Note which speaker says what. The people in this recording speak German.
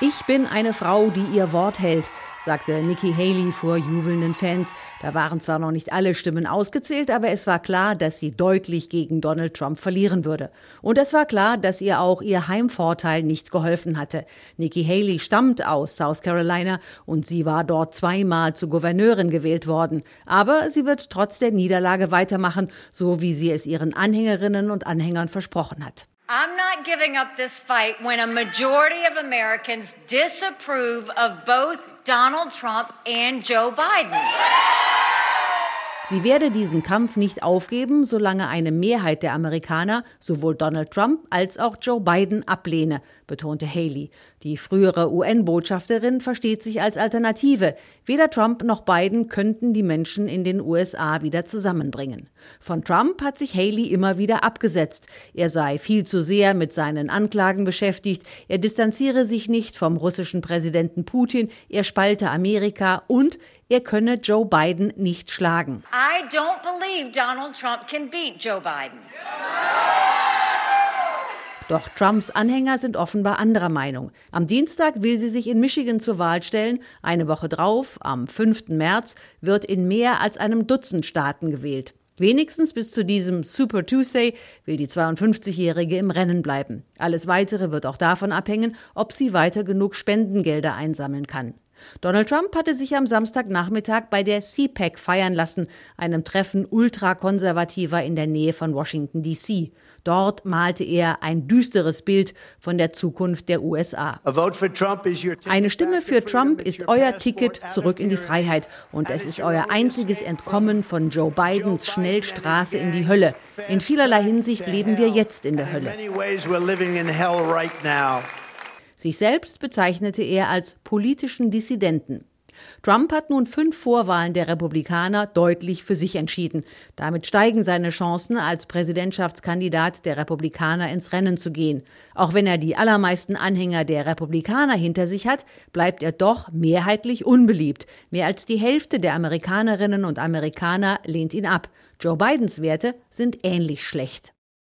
Speaker 1: Ich bin eine Frau, die ihr Wort hält, sagte Nikki Haley vor jubelnden Fans. Da waren zwar noch nicht alle Stimmen ausgezählt, aber es war klar, dass sie deutlich gegen Donald Trump verlieren würde. Und es war klar, dass ihr auch ihr Heimvorteil nicht geholfen hatte. Nikki Haley stammt aus South Carolina und sie war dort zweimal zur Gouverneurin gewählt worden. Aber sie wird trotz der Niederlage weitermachen, so wie sie es ihren Anhängerinnen und Anhängern versprochen hat.
Speaker 2: I'm not giving up this fight when a majority of Americans disapprove of both Donald Trump and Joe Biden.
Speaker 1: Sie werde diesen Kampf nicht aufgeben, solange eine Mehrheit der Amerikaner sowohl Donald Trump als auch Joe Biden ablehne, betonte Haley. Die frühere UN-Botschafterin versteht sich als Alternative. Weder Trump noch Biden könnten die Menschen in den USA wieder zusammenbringen. Von Trump hat sich Haley immer wieder abgesetzt. Er sei viel zu sehr mit seinen Anklagen beschäftigt. Er distanziere sich nicht vom russischen Präsidenten Putin. Er spalte Amerika und er könne Joe Biden nicht schlagen.
Speaker 2: I don't believe Donald Trump can beat Joe Biden.
Speaker 1: Doch Trumps Anhänger sind offenbar anderer Meinung. Am Dienstag will sie sich in Michigan zur Wahl stellen. Eine Woche drauf, am 5. März, wird in mehr als einem Dutzend Staaten gewählt. Wenigstens bis zu diesem Super Tuesday will die 52-Jährige im Rennen bleiben. Alles Weitere wird auch davon abhängen, ob sie weiter genug Spendengelder einsammeln kann. Donald Trump hatte sich am Samstagnachmittag bei der CPAC feiern lassen, einem Treffen ultrakonservativer in der Nähe von Washington, D.C. Dort malte er ein düsteres Bild von der Zukunft der USA. Eine Stimme für Trump ist euer Ticket zurück in die Freiheit und es ist euer einziges Entkommen von Joe Bidens Schnellstraße in die Hölle. In vielerlei Hinsicht leben wir jetzt in der Hölle. Sich selbst bezeichnete er als politischen Dissidenten. Trump hat nun fünf Vorwahlen der Republikaner deutlich für sich entschieden. Damit steigen seine Chancen, als Präsidentschaftskandidat der Republikaner ins Rennen zu gehen. Auch wenn er die allermeisten Anhänger der Republikaner hinter sich hat, bleibt er doch mehrheitlich unbeliebt. Mehr als die Hälfte der Amerikanerinnen und Amerikaner lehnt ihn ab. Joe Bidens Werte sind ähnlich schlecht.